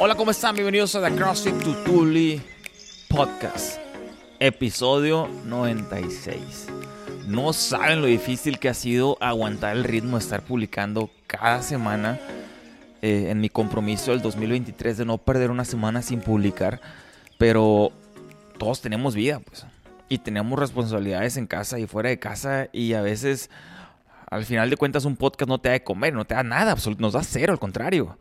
Hola, ¿cómo están? Bienvenidos a The CrossFit Tutuli Podcast, episodio 96. No saben lo difícil que ha sido aguantar el ritmo de estar publicando cada semana eh, en mi compromiso del 2023 de no perder una semana sin publicar, pero todos tenemos vida, pues, y tenemos responsabilidades en casa y fuera de casa y a veces al final de cuentas un podcast no te da de comer, no te da nada, nos da cero, al contrario.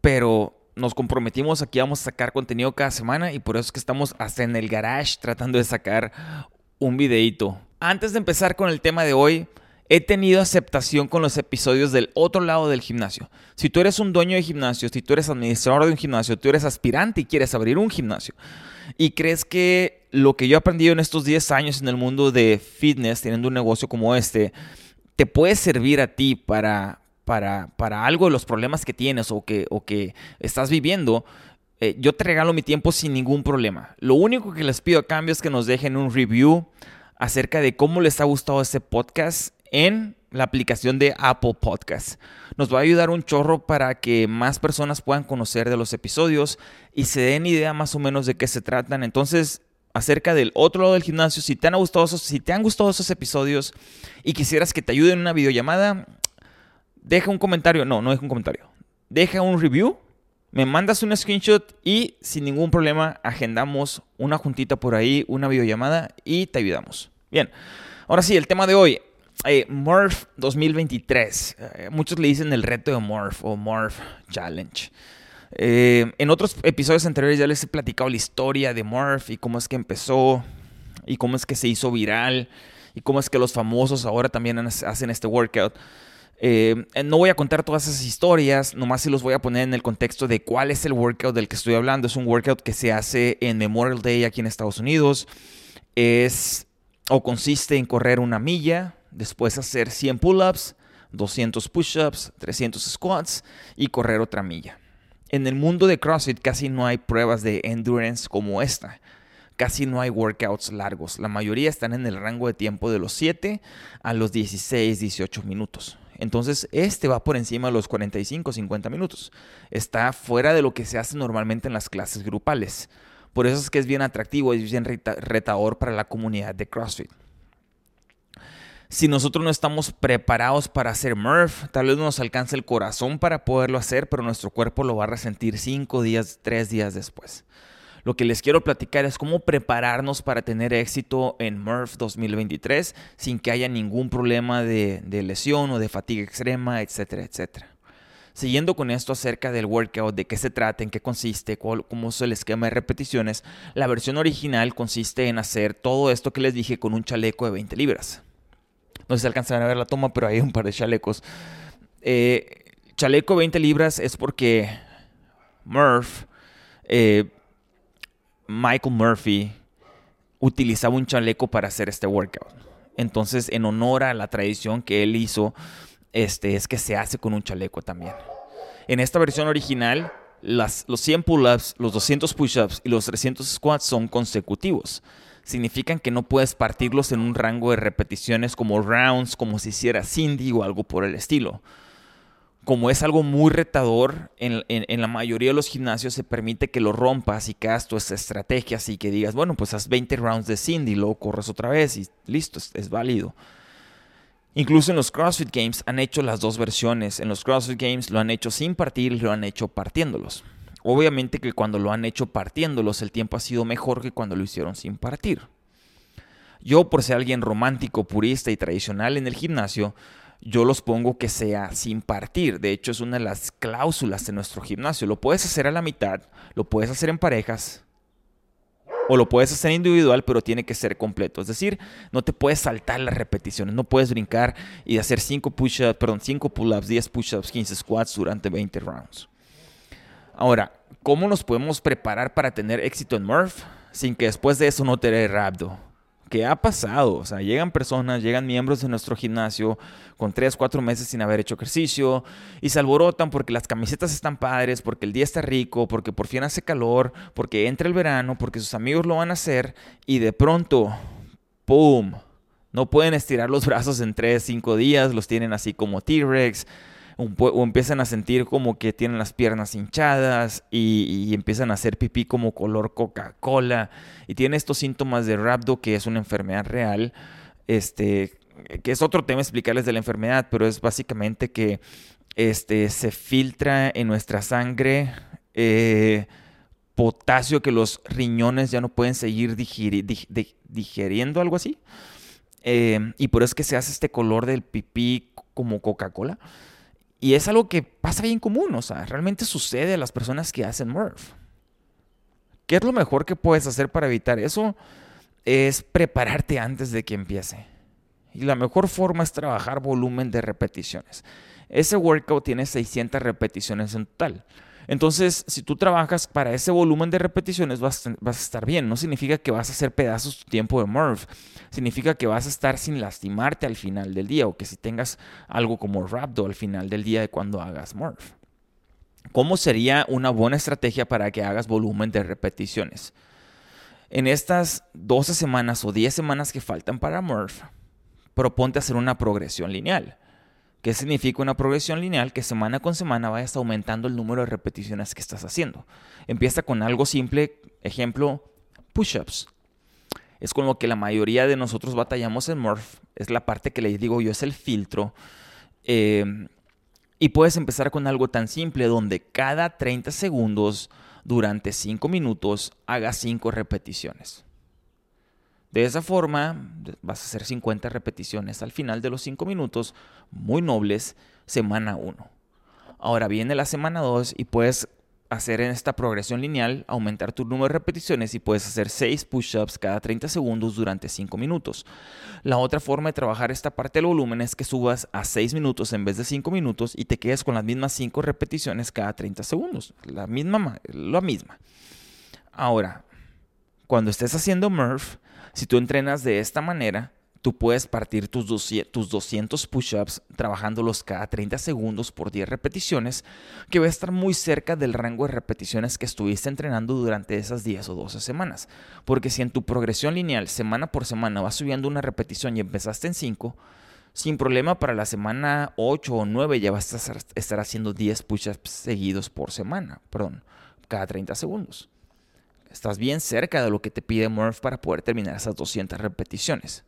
Pero nos comprometimos aquí, vamos a sacar contenido cada semana y por eso es que estamos hasta en el garage tratando de sacar un videito. Antes de empezar con el tema de hoy, he tenido aceptación con los episodios del otro lado del gimnasio. Si tú eres un dueño de gimnasio, si tú eres administrador de un gimnasio, tú eres aspirante y quieres abrir un gimnasio y crees que lo que yo he aprendido en estos 10 años en el mundo de fitness, teniendo un negocio como este, te puede servir a ti para, para, para algo de los problemas que tienes o que, o que estás viviendo, eh, yo te regalo mi tiempo sin ningún problema. Lo único que les pido a cambio es que nos dejen un review acerca de cómo les ha gustado este podcast en la aplicación de Apple Podcast. Nos va a ayudar un chorro para que más personas puedan conocer de los episodios y se den idea más o menos de qué se tratan. Entonces, acerca del otro lado del gimnasio. Si te han gustado esos, si te han gustado esos episodios y quisieras que te ayude en una videollamada, deja un comentario. No, no deja un comentario. Deja un review, me mandas un screenshot y sin ningún problema agendamos una juntita por ahí, una videollamada y te ayudamos. Bien, ahora sí, el tema de hoy. Eh, Morph 2023. Eh, muchos le dicen el reto de Morph o Morph Challenge. Eh, en otros episodios anteriores ya les he platicado la historia de Morph y cómo es que empezó y cómo es que se hizo viral y cómo es que los famosos ahora también hacen este workout. Eh, no voy a contar todas esas historias, nomás se los voy a poner en el contexto de cuál es el workout del que estoy hablando. Es un workout que se hace en Memorial Day aquí en Estados Unidos. Es o consiste en correr una milla, después hacer 100 pull-ups, 200 push-ups, 300 squats y correr otra milla. En el mundo de CrossFit casi no hay pruebas de endurance como esta. Casi no hay workouts largos. La mayoría están en el rango de tiempo de los 7 a los 16, 18 minutos. Entonces, este va por encima de los 45, 50 minutos. Está fuera de lo que se hace normalmente en las clases grupales. Por eso es que es bien atractivo y bien retador para la comunidad de CrossFit si nosotros no estamos preparados para hacer Murph, tal vez no nos alcance el corazón para poderlo hacer, pero nuestro cuerpo lo va a resentir cinco días, tres días después. Lo que les quiero platicar es cómo prepararnos para tener éxito en Murph 2023 sin que haya ningún problema de, lesión o de fatiga extrema, etcétera, etcétera. Siguiendo con esto acerca del workout, de qué se trata, en qué consiste, cómo es el esquema de repeticiones, la versión original consiste en hacer todo esto que les dije con un chaleco de 20 libras. No sé si alcanzan a ver la toma, pero hay un par de chalecos. Eh, chaleco 20 libras es porque Murph, eh, Michael Murphy, utilizaba un chaleco para hacer este workout. Entonces, en honor a la tradición que él hizo, este, es que se hace con un chaleco también. En esta versión original, los 100 pull-ups, los 200 push-ups y los 300 squats son consecutivos significan que no puedes partirlos en un rango de repeticiones como rounds, como si hiciera Cindy o algo por el estilo. Como es algo muy retador, en, la mayoría de los gimnasios se permite que lo rompas y que hagas tus estrategias y que digas, bueno, pues haz 20 rounds de Cindy, luego corres otra vez y listo, es, es válido. Incluso en los CrossFit Games han hecho las dos versiones. En los CrossFit Games lo han hecho sin partir y lo han hecho partiéndolos. Obviamente que cuando lo han hecho partiéndolos el tiempo ha sido mejor que cuando lo hicieron sin partir. Yo por ser alguien romántico, purista y tradicional en el gimnasio, yo los pongo que sea sin partir. De hecho es una de las cláusulas de nuestro gimnasio. Lo puedes hacer a la mitad, lo puedes hacer en parejas o lo puedes hacer individual, pero tiene que ser completo. Es decir, no te puedes saltar las repeticiones, no puedes brincar y hacer 5 push-ups, perdón, 5 pull-ups, 10 push-ups, 15 squats durante 20 rounds. Ahora, ¿cómo nos podemos preparar para tener éxito en Murph sin que después de eso no tener rapdo? ¿Qué ha pasado? O sea, llegan personas, llegan miembros de nuestro gimnasio con 3, 4 meses sin haber hecho ejercicio y se alborotan porque las camisetas están padres, porque el día está rico, porque por fin hace calor, porque entra el verano, porque sus amigos lo van a hacer y de pronto, ¡pum! No pueden estirar los brazos en 3, 5 días, los tienen así como T-Rex o empiezan a sentir como que tienen las piernas hinchadas y, empiezan a hacer pipí como color Coca-Cola y tienen estos síntomas de rhabdo que es una enfermedad real, este, que es otro tema explicarles de la enfermedad, pero es básicamente que este, se filtra en nuestra sangre eh, potasio que los riñones ya no pueden seguir digiriendo, algo así. Eh, y por eso es que se hace este color del pipí como Coca-Cola. Y es algo que pasa bien común, o sea, realmente sucede a las personas que hacen Murph. ¿Qué es lo mejor que puedes hacer para evitar eso? Es prepararte antes de que empiece. Y la mejor forma es trabajar volumen de repeticiones. Ese workout tiene 600 repeticiones en total. Entonces, si tú trabajas para ese volumen de repeticiones, vas, a estar bien. No significa que vas a hacer pedazos tu tiempo de Murph. Significa que vas a estar sin lastimarte al final del día o que si tengas algo como Rhabdo al final del día de cuando hagas Murph. ¿Cómo sería una buena estrategia para que hagas volumen de repeticiones? En estas 12 semanas o 10 semanas que faltan para Murph, proponte hacer una progresión lineal. ¿Qué significa una progresión lineal? Que semana con semana vayas aumentando el número de repeticiones que estás haciendo. Empieza con algo simple, ejemplo, push-ups. Es con lo que la mayoría de nosotros batallamos en Murph. Es la parte que les digo yo, es el filtro. Eh, y puedes empezar con algo tan simple donde cada 30 segundos, durante 5 minutos, hagas 5 repeticiones. De esa forma, vas a hacer 50 repeticiones al final de los 5 minutos, muy nobles, semana 1. Ahora viene la semana 2 y puedes hacer en esta progresión lineal, aumentar tu número de repeticiones y puedes hacer 6 push-ups cada 30 segundos durante 5 minutos. La otra forma de trabajar esta parte del volumen es que subas a 6 minutos en vez de 5 minutos y te quedes con las mismas 5 repeticiones cada 30 segundos. La misma, la misma. Ahora, cuando estés haciendo Murph, si tú entrenas de esta manera, tú puedes partir tus 200 push-ups trabajándolos cada 30 segundos por 10 repeticiones, que va a estar muy cerca del rango de repeticiones que estuviste entrenando durante esas 10 o 12 semanas. Porque si en tu progresión lineal semana por semana vas subiendo una repetición y empezaste en 5, sin problema para la semana 8 o 9 ya vas a estar haciendo 10 push-ups seguidos por semana, perdón, cada 30 segundos. Estás bien cerca de lo que te pide Murph para poder terminar esas 200 repeticiones.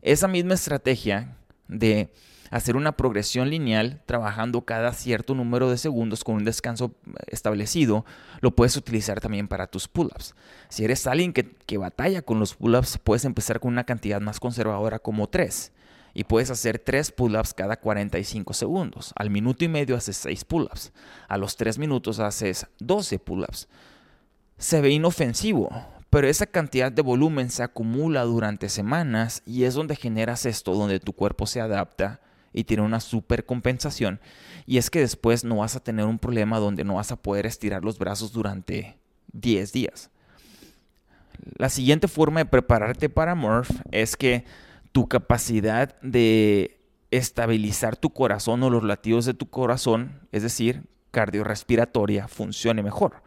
Esa misma estrategia de hacer una progresión lineal trabajando cada cierto número de segundos con un descanso establecido, lo puedes utilizar también para tus pull-ups. Si eres alguien que, que batalla con los pull-ups, puedes empezar con una cantidad más conservadora como 3 y puedes hacer 3 pull-ups cada 45 segundos. Al minuto y medio haces 6 pull-ups. A los 3 minutos haces 12 pull-ups. Se ve inofensivo, pero esa cantidad de volumen se acumula durante semanas y es donde generas esto, donde tu cuerpo se adapta y tiene una supercompensación. Y es que después no vas a tener un problema donde no vas a poder estirar los brazos durante 10 días. La siguiente forma de prepararte para Murph es que tu capacidad de estabilizar tu corazón o los latidos de tu corazón, es decir, cardiorrespiratoria, funcione mejor.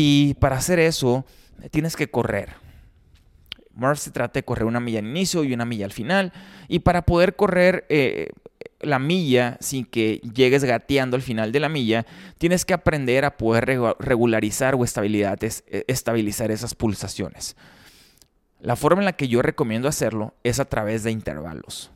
Y para hacer eso, tienes que correr. Murph se trata de correr una milla al inicio y una milla al final. Y para poder correr eh, la milla sin que llegues gateando al final de la milla, tienes que aprender a poder regularizar o eh, estabilizar esas pulsaciones. La forma en la que yo recomiendo hacerlo es a través de intervalos.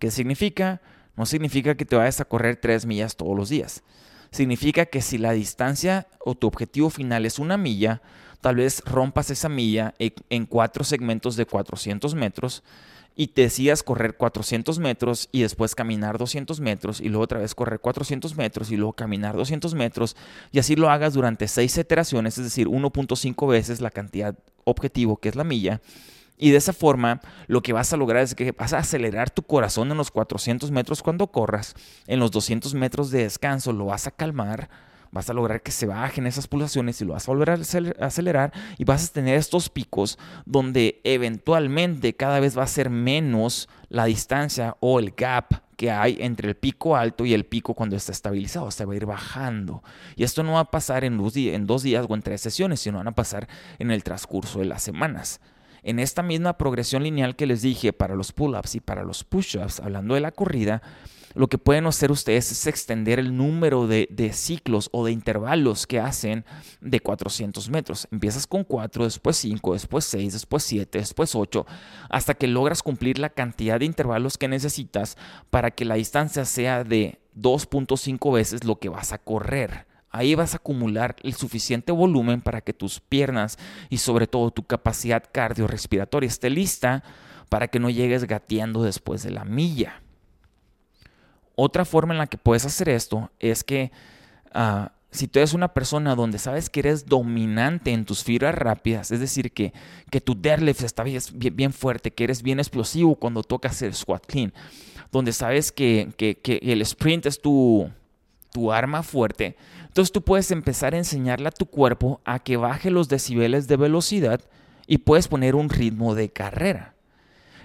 ¿Qué significa? No significa que te vayas a correr tres millas todos los días. Significa que si la distancia o tu objetivo final es una milla, tal vez rompas esa milla en cuatro segmentos de 400 metros y te decidas correr 400 metros y después caminar 200 metros y luego otra vez correr 400 metros y luego caminar 200 metros y así lo hagas durante seis iteraciones, es decir, 1.5 veces la cantidad objetivo que es la milla. Y de esa forma lo que vas a lograr es que vas a acelerar tu corazón en los 400 metros cuando corras, en los 200 metros de descanso lo vas a calmar vas a lograr que se bajen esas pulsaciones y lo vas a volver a acelerar y vas a tener estos picos donde eventualmente cada vez va a ser menos la distancia o el gap que hay entre el pico alto y el pico cuando está estabilizado, se va a ir bajando. Y esto no va a pasar en dos, en dos días o en tres sesiones, sino van a pasar en el transcurso de las semanas. En esta misma progresión lineal que les dije para los pull-ups y para los push-ups, hablando de la corrida, lo que pueden hacer ustedes es extender el número de, ciclos o de intervalos que hacen de 400 metros. Empiezas con 4, después 5, después 6, después 7, después 8, hasta que logras cumplir la cantidad de intervalos que necesitas para que la distancia sea de 2.5 veces lo que vas a correr. Ahí vas a acumular el suficiente volumen para que tus piernas y sobre todo tu capacidad cardiorrespiratoria esté lista para que no llegues gateando después de la milla. Otra forma en la que puedes hacer esto es que ah, si tú eres una persona donde sabes que eres dominante en tus fibras rápidas, es decir, que, que tu deadlift está bien, fuerte, que eres bien explosivo cuando tocas el squat clean, donde sabes que, que el sprint es tu, tu arma fuerte, entonces tú puedes empezar a enseñarle a tu cuerpo a que baje los decibeles de velocidad y puedes poner un ritmo de carrera.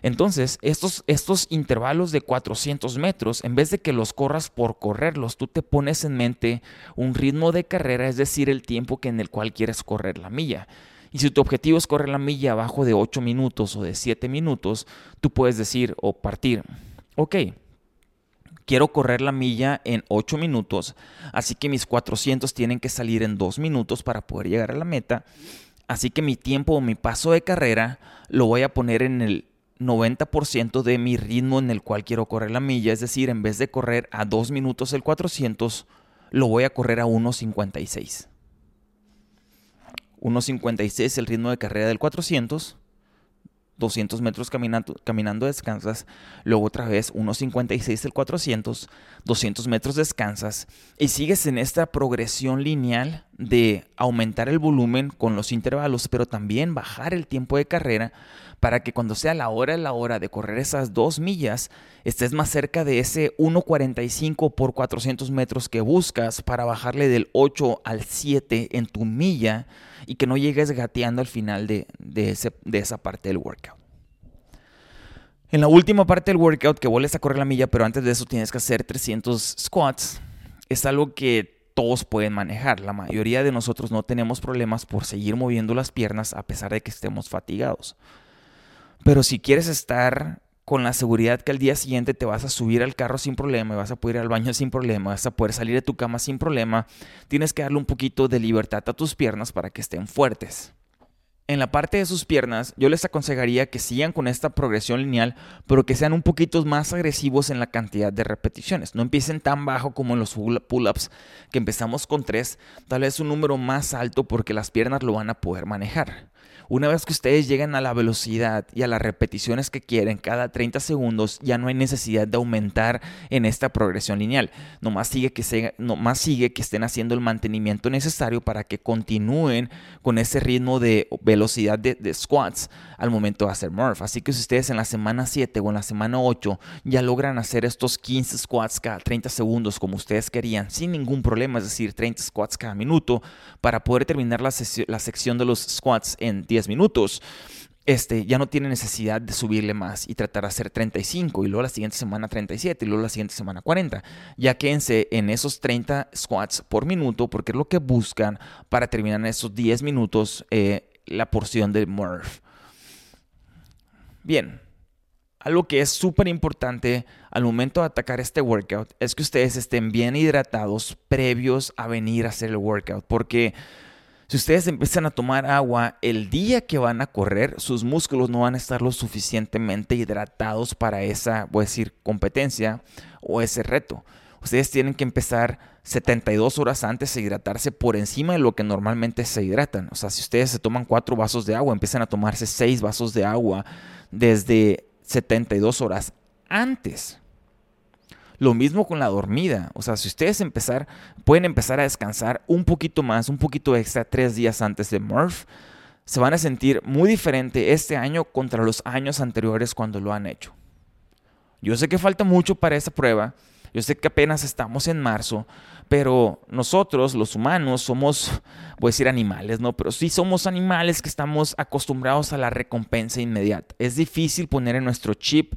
Entonces, estos, estos intervalos de 400 metros, en vez de que los corras por correrlos, tú te pones en mente un ritmo de carrera, es decir, el tiempo que en el cual quieres correr la milla. Y si tu objetivo es correr la milla abajo de 8 minutos o de 7 minutos, tú puedes decir o partir, ok, quiero correr la milla en 8 minutos, así que mis 400 tienen que salir en 2 minutos para poder llegar a la meta. Así que mi tiempo o mi paso de carrera lo voy a poner en el 90% de mi ritmo en el cual quiero correr la milla, es decir, en vez de correr a 2 minutos el 400, lo voy a correr a 1.56. 1.56 el ritmo de carrera del 400 200 metros caminando, caminando descansas, luego otra vez 1.56 el 400, 200 metros descansas y sigues en esta progresión lineal de aumentar el volumen con los intervalos, pero también bajar el tiempo de carrera para que cuando sea la hora de la hora de correr esas dos millas, estés más cerca de ese 1.45 por 400 metros que buscas para bajarle del 8 al 7 en tu milla y que no llegues gateando al final de, ese, de esa parte del workout. En la última parte del workout que vuelves a correr la milla, pero antes de eso tienes que hacer 300 squats, es algo que todos pueden manejar. La mayoría de nosotros no tenemos problemas por seguir moviendo las piernas a pesar de que estemos fatigados. Pero si quieres estar con la seguridad que al día siguiente te vas a subir al carro sin problema, vas a poder ir al baño sin problema, vas a poder salir de tu cama sin problema, tienes que darle un poquito de libertad a tus piernas para que estén fuertes. En la parte de sus piernas, yo les aconsejaría que sigan con esta progresión lineal, pero que sean un poquito más agresivos en la cantidad de repeticiones. No empiecen tan bajo como en los pull-ups, que empezamos con tres, tal vez un número más alto porque las piernas lo van a poder manejar. Una vez que ustedes llegan a la velocidad y a las repeticiones que quieren cada 30 segundos, ya no hay necesidad de aumentar en esta progresión lineal. Nomás sigue que, se, nomás sigue que estén haciendo el mantenimiento necesario para que continúen con ese ritmo de velocidad de, squats al momento de hacer Murph. Así que si ustedes en la semana 7 o en la semana 8 ya logran hacer estos 15 squats cada 30 segundos como ustedes querían, sin ningún problema, es decir, 30 squats cada minuto, para poder terminar la, la sección de los squats en 10 minutos, este, ya no tiene necesidad de subirle más y tratar de hacer 35 y luego la siguiente semana 37 y luego la siguiente semana 40. Ya quédense en esos 30 squats por minuto porque es lo que buscan para terminar en esos 10 minutos eh, la porción de Murph. Bien, algo que es súper importante al momento de atacar este workout es que ustedes estén bien hidratados previos a venir a hacer el workout porque si ustedes empiezan a tomar agua el día que van a correr, sus músculos no van a estar lo suficientemente hidratados para esa, voy a decir, competencia o ese reto. Ustedes tienen que empezar 72 horas antes a hidratarse por encima de lo que normalmente se hidratan. O sea, si ustedes se toman cuatro vasos de agua, empiezan a tomarse seis vasos de agua desde 72 horas antes. Lo mismo con la dormida. O sea, si ustedes empezar, pueden empezar a descansar un poquito más, un poquito extra tres días antes de Murph, se van a sentir muy diferente este año contra los años anteriores cuando lo han hecho. Yo sé que falta mucho para esa prueba. Yo sé que apenas estamos en marzo, pero nosotros, los humanos, somos, voy a decir animales, ¿no? Pero sí somos animales que estamos acostumbrados a la recompensa inmediata. Es difícil poner en nuestro chip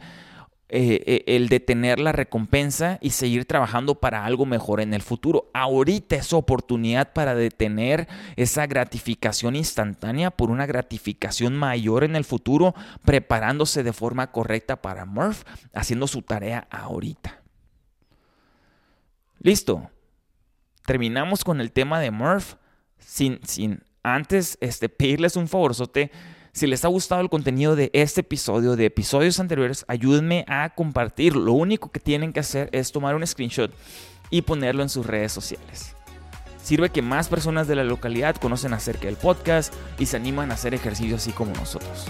eh, eh, el detener la recompensa y seguir trabajando para algo mejor en el futuro. Ahorita es oportunidad para detener esa gratificación instantánea por una gratificación mayor en el futuro, preparándose de forma correcta para Murph, haciendo su tarea ahorita. Listo. Terminamos con el tema de Murph sin, sin antes este, pedirles un favorzote. Si les ha gustado el contenido de este episodio, de episodios anteriores, ayúdenme a compartir. Lo único que tienen que hacer es tomar un screenshot y ponerlo en sus redes sociales. Sirve que más personas de la localidad conocen acerca del podcast y se animan a hacer ejercicio así como nosotros.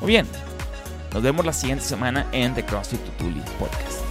Muy bien, nos vemos la siguiente semana en The CrossFit Tutuli Podcast.